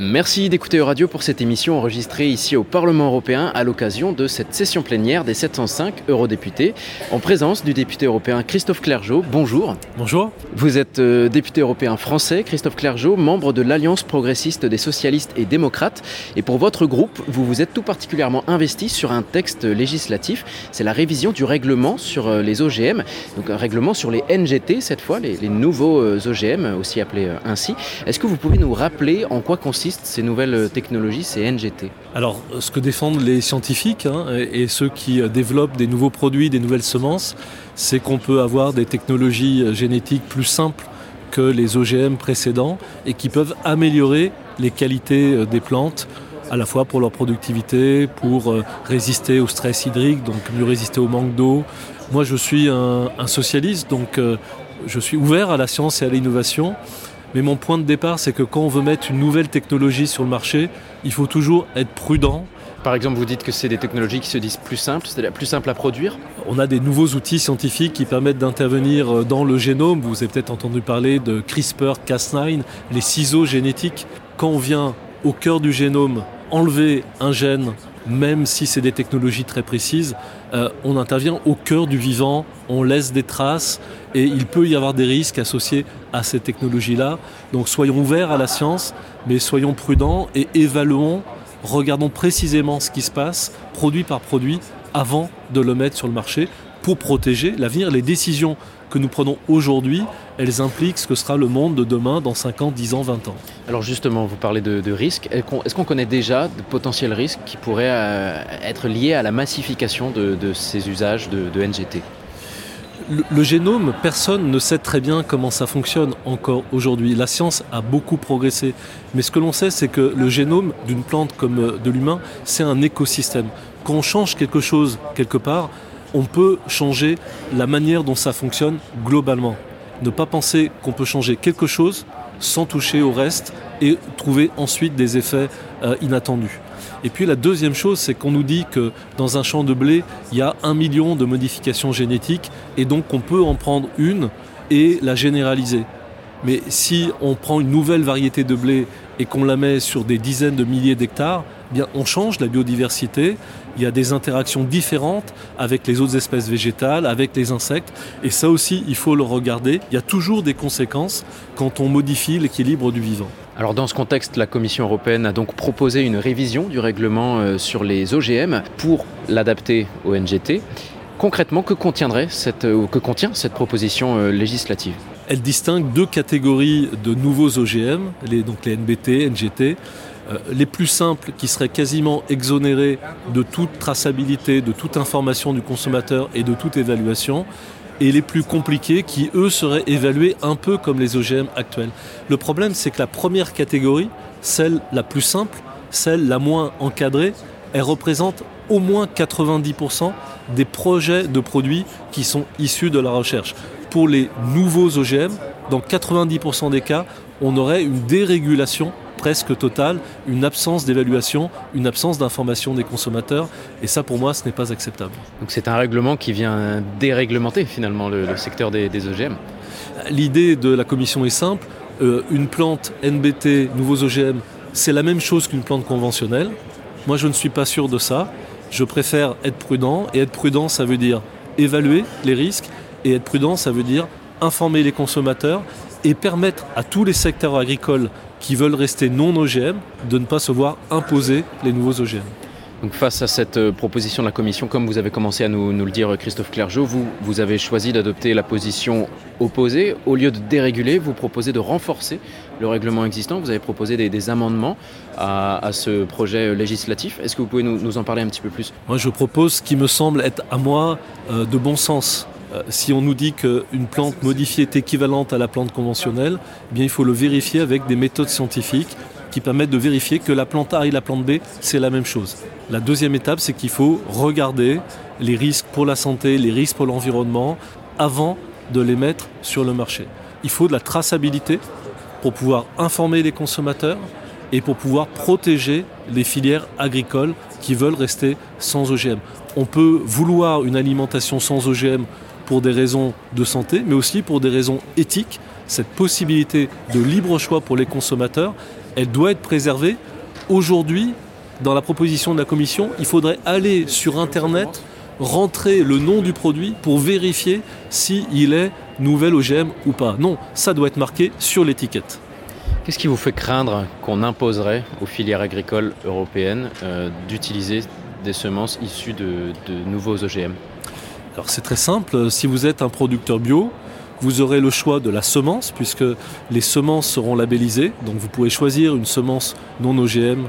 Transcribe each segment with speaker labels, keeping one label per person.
Speaker 1: Merci d'écouter Euradio pour cette émission enregistrée ici au Parlement européen à l'occasion de cette session plénière des 705 eurodéputés, en présence du député européen Christophe Clergeau. Bonjour.
Speaker 2: Bonjour.
Speaker 1: Vous êtes euh, député européen français, Christophe Clergeau, membre de l'Alliance progressiste des socialistes et démocrates. Et pour votre groupe, vous vous êtes tout particulièrement investi sur un texte législatif. C'est la révision du règlement sur euh, les OGM, donc un règlement sur les NGT cette fois, les, les nouveaux euh, OGM, aussi appelés ainsi. Est-ce que vous pouvez nous rappeler en quoi consiste ces nouvelles technologies, ces NGT
Speaker 2: Alors, ce que défendent les scientifiques hein, et ceux qui développent des nouveaux produits, des nouvelles semences, c'est qu'on peut avoir des technologies génétiques plus simples que les OGM précédents et qui peuvent améliorer les qualités des plantes à la fois pour leur productivité, pour résister au stress hydrique, donc mieux résister au manque d'eau. Moi, je suis un, socialiste, donc euh, je suis ouvert à la science et à l'innovation. Mais mon point de départ, c'est que quand on veut mettre une nouvelle technologie sur le marché, il faut toujours être prudent.
Speaker 1: Par exemple, vous dites que c'est des technologies qui se disent plus simples, c'est-à-dire plus simple à produire
Speaker 2: On a des nouveaux outils scientifiques qui permettent d'intervenir dans le génome. Vous avez peut-être entendu parler de CRISPR-Cas9, les ciseaux génétiques. Quand on vient au cœur du génome enlever un gène, même si c'est des technologies très précises, euh, on intervient au cœur du vivant, on laisse des traces et il peut y avoir des risques associés à ces technologies-là. Donc soyons ouverts à la science, mais soyons prudents et évaluons, regardons précisément ce qui se passe, produit par produit, avant de le mettre sur le marché pour protéger l'avenir. Les décisions que nous prenons aujourd'hui, elles impliquent ce que sera le monde de demain dans 5 ans, 10 ans, 20 ans.
Speaker 1: Alors justement, vous parlez de, risques. Est-ce qu'on connaît déjà de potentiels risques qui pourraient euh, être liés à la massification de, ces usages de NGT
Speaker 2: le, génome, personne ne sait très bien comment ça fonctionne encore aujourd'hui. La science a beaucoup progressé. Mais ce que l'on sait, c'est que le génome d'une plante comme de l'humain, c'est un écosystème. Quand on change quelque chose quelque part, on peut changer la manière dont ça fonctionne globalement. Ne pas penser qu'on peut changer quelque chose sans toucher au reste et trouver ensuite des effets euh, inattendus. Et puis la deuxième chose, c'est qu'on nous dit que dans un champ de blé, il y a un million de modifications génétiques et donc on peut en prendre une et la généraliser. Mais si on prend une nouvelle variété de blé et qu'on la met sur des dizaines de milliers d'hectares, eh on change la biodiversité, il y a des interactions différentes avec les autres espèces végétales, avec les insectes, et ça aussi il faut le regarder. Il y a toujours des conséquences quand on modifie l'équilibre du vivant.
Speaker 1: Alors dans ce contexte, la Commission européenne a donc proposé une révision du règlement sur les OGM pour l'adapter au NGT. Concrètement, que, contiendrait cette, que contient cette proposition législative?
Speaker 2: Elle distingue deux catégories de nouveaux OGM, les, donc les NBT, NGT. Euh, les plus simples qui seraient quasiment exonérés de toute traçabilité, de toute information du consommateur et de toute évaluation, et les plus compliqués qui, eux, seraient évalués un peu comme les OGM actuels. Le problème, c'est que la première catégorie, celle la plus simple, celle la moins encadrée, elle représente au moins 90% des projets de produits qui sont issus de la recherche. Pour les nouveaux OGM, dans 90% des cas, on aurait une dérégulation presque totale, une absence d'évaluation, une absence d'information des consommateurs. Et ça, pour moi, ce n'est pas acceptable.
Speaker 1: Donc c'est un règlement qui vient déréglementer finalement le, le secteur des, des OGM
Speaker 2: L'idée de la Commission est simple. Euh, une plante NBT, nouveaux OGM, c'est la même chose qu'une plante conventionnelle. Moi, je ne suis pas sûr de ça. Je préfère être prudent. Et être prudent, ça veut dire évaluer les risques. Et être prudent, ça veut dire informer les consommateurs et permettre à tous les secteurs agricoles qui veulent rester non OGM de ne pas se voir imposer les nouveaux OGM.
Speaker 1: Donc face à cette proposition de la Commission, comme vous avez commencé à nous, nous le dire Christophe Clergeau, vous, vous avez choisi d'adopter la position opposée. Au lieu de déréguler, vous proposez de renforcer le règlement existant. Vous avez proposé des, des amendements à, à, ce projet législatif. Est-ce que vous pouvez nous, nous, en parler un petit peu plus?
Speaker 2: Moi je propose ce qui me semble être à moi euh, de bon sens. Euh, si on nous dit qu'une plante modifiée est équivalente à la plante conventionnelle, eh bien il faut le vérifier avec des méthodes scientifiques qui permettent de vérifier que la plante A et la plante B, c'est la même chose. La deuxième étape, c'est qu'il faut regarder les risques pour la santé, les risques pour l'environnement, avant de les mettre sur le marché. Il faut de la traçabilité pour pouvoir informer les consommateurs et pour pouvoir protéger les filières agricoles qui veulent rester sans OGM. On peut vouloir une alimentation sans OGM pour des raisons de santé, mais aussi pour des raisons éthiques. Cette possibilité de libre choix pour les consommateurs, elle doit être préservée. Aujourd'hui, dans la proposition de la Commission, il faudrait aller sur Internet, rentrer le nom du produit pour vérifier s'il est nouvel OGM ou pas. Non, ça doit être marqué sur l'étiquette.
Speaker 1: Qu'est-ce qui vous fait craindre qu'on imposerait aux filières agricoles européennes euh, d'utiliser des semences issues de, de nouveaux OGM
Speaker 2: Alors c'est très simple, si vous êtes un producteur bio, vous aurez le choix de la semence, puisque les semences seront labellisées. Donc vous pouvez choisir une semence non OGM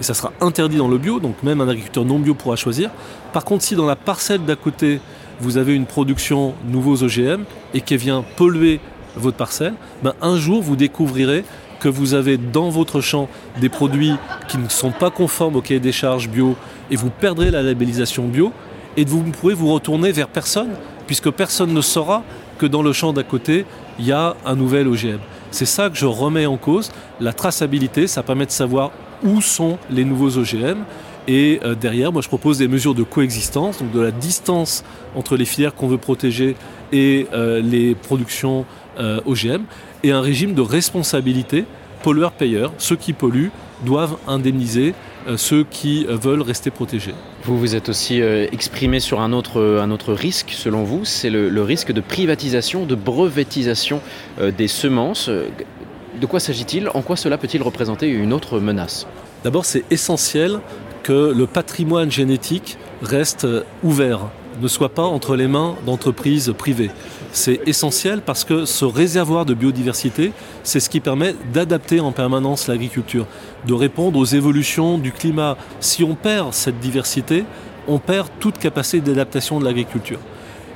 Speaker 2: et ça sera interdit dans le bio, donc même un agriculteur non bio pourra choisir. Par contre, si dans la parcelle d'à côté, vous avez une production nouveaux OGM et qui vient polluer votre parcelle, ben un jour vous découvrirez que vous avez dans votre champ des produits qui ne sont pas conformes au cahier des charges bio et vous perdrez la labellisation bio et vous pourrez vous retourner vers personne puisque personne ne saura que dans le champ d'à côté, il y a un nouvel OGM. C'est ça que je remets en cause. La traçabilité, ça permet de savoir où sont les nouveaux OGM. Et euh, derrière, moi, je propose des mesures de coexistence, donc de la distance entre les filières qu'on veut protéger et euh, les productions euh, OGM, et un régime de responsabilité pollueur-payeur. Ceux qui polluent doivent indemniser ceux qui veulent rester protégés.
Speaker 1: Vous vous êtes aussi exprimé sur un autre, un autre risque, selon vous, c'est le, le, risque de privatisation, de brevetisation des semences. De quoi s'agit-il? En quoi cela peut-il représenter une autre menace?
Speaker 2: D'abord, c'est essentiel que le patrimoine génétique reste ouvert, ne soit pas entre les mains d'entreprises privées. C'est essentiel parce que ce réservoir de biodiversité, c'est ce qui permet d'adapter en permanence l'agriculture, de répondre aux évolutions du climat. Si on perd cette diversité, on perd toute capacité d'adaptation de l'agriculture.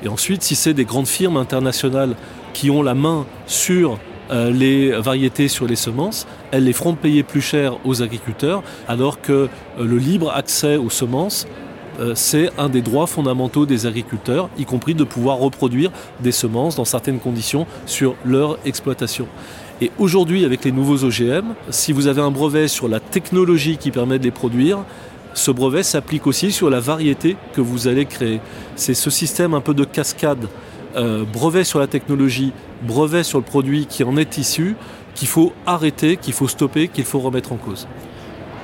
Speaker 2: Et ensuite, si c'est des grandes firmes internationales qui ont la main sur euh, les variétés sur les semences, elles les feront payer plus cher aux agriculteurs, alors que euh, le libre accès aux semences, c'est un des droits fondamentaux des agriculteurs, y compris de pouvoir reproduire des semences dans certaines conditions sur leur exploitation. Et aujourd'hui, avec les nouveaux OGM, si vous avez un brevet sur la technologie qui permet de les produire, ce brevet s'applique aussi sur la variété que vous allez créer. C'est ce système un peu de cascade euh, brevet sur la technologie, brevet sur le produit qui en est issu, qu'il faut arrêter, qu'il faut stopper, qu'il faut remettre en cause.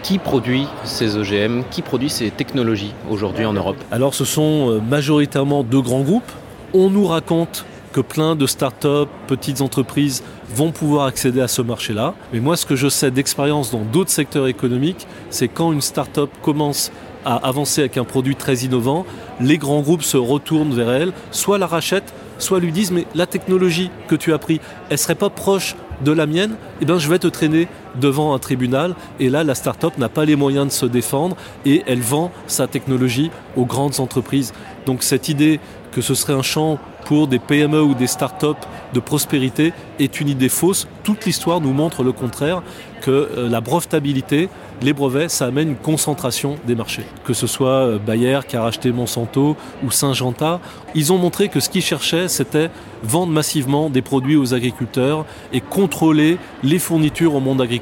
Speaker 1: Qui produit ces OGM Qui produit ces technologies aujourd'hui en Europe?
Speaker 2: Alors ce sont euh, majoritairement deux grands groupes. On nous raconte que plein de start-up, petites entreprises vont pouvoir accéder à ce marché-là. Mais moi, ce que je sais d'expérience dans d'autres secteurs économiques, c'est quand une start-up commence à avancer avec un produit très innovant, les grands groupes se retournent vers elle, soit la rachètent, soit lui disent mais la technologie que tu as pris, elle serait pas proche de la mienne, eh bien je vais te traîner devant un tribunal et là la start-up n'a pas les moyens de se défendre et elle vend sa technologie aux grandes entreprises. Donc cette idée que ce serait un champ pour des PME ou des start-up de prospérité est une idée fausse. Toute l'histoire nous montre le contraire, que euh, la brevetabilité, les brevets, ça amène une concentration des marchés. Que ce soit euh, Bayer qui a racheté Monsanto ou Syngenta, ils ont montré que ce qu'ils cherchaient, c'était vendre massivement des produits aux agriculteurs et contrôler les fournitures au monde agricole,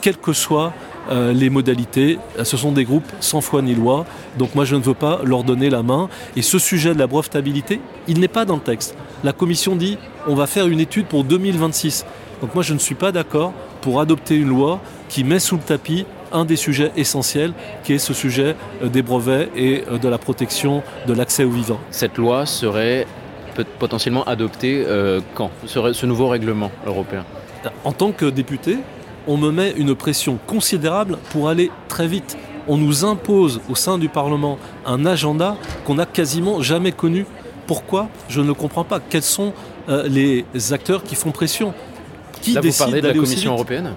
Speaker 2: quel que soit euh, les modalités. Ce sont des groupes sans foi ni loi, donc moi je ne veux pas leur donner la main. Et ce sujet de la brevetabilité, il n'est pas dans le texte. La Commission dit on va faire une étude pour 2026. Donc moi je ne suis pas d'accord pour adopter une loi qui met sous le tapis un des sujets essentiels, qui est ce sujet euh, des brevets et euh, de la protection de l'accès aux vivants.
Speaker 1: Cette loi serait potentiellement adoptée quand? Ce nouveau règlement européen?
Speaker 2: En tant que député, on me met une pression considérable pour aller très vite. On nous impose au sein du Parlement un agenda qu'on n'a quasiment jamais connu. Pourquoi? Je ne comprends pas. Quels sont euh, les acteurs qui font pression?
Speaker 1: Qui Là, vous parlez de la Commission européenne?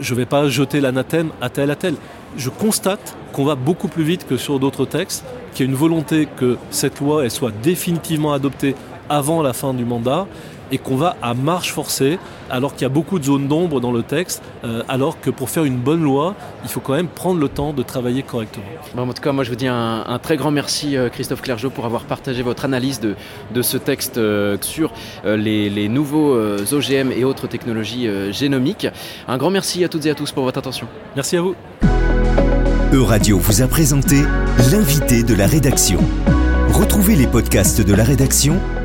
Speaker 2: Je ne vais pas jeter l'anathème à tel à tel. Je constate qu'on va beaucoup plus vite que sur d'autres textes, qu'il y a une volonté que cette loi elle soit définitivement adoptée avant la fin du mandat et qu'on va à marche forcée, alors qu'il y a beaucoup de zones d'ombre dans le texte, euh, alors que pour faire une bonne loi, il faut quand même prendre le temps de travailler correctement.
Speaker 1: Bon, en tout cas, moi je vous dis un, très grand merci euh, Christophe Clergeau pour avoir partagé votre analyse de, de ce texte euh, sur les, les, nouveaux OGM et autres technologies génomiques. Un grand merci à toutes et à tous pour votre attention.
Speaker 2: Merci à vous.
Speaker 3: Euradio vous a présenté l'invité de la rédaction. Retrouvez les podcasts de la rédaction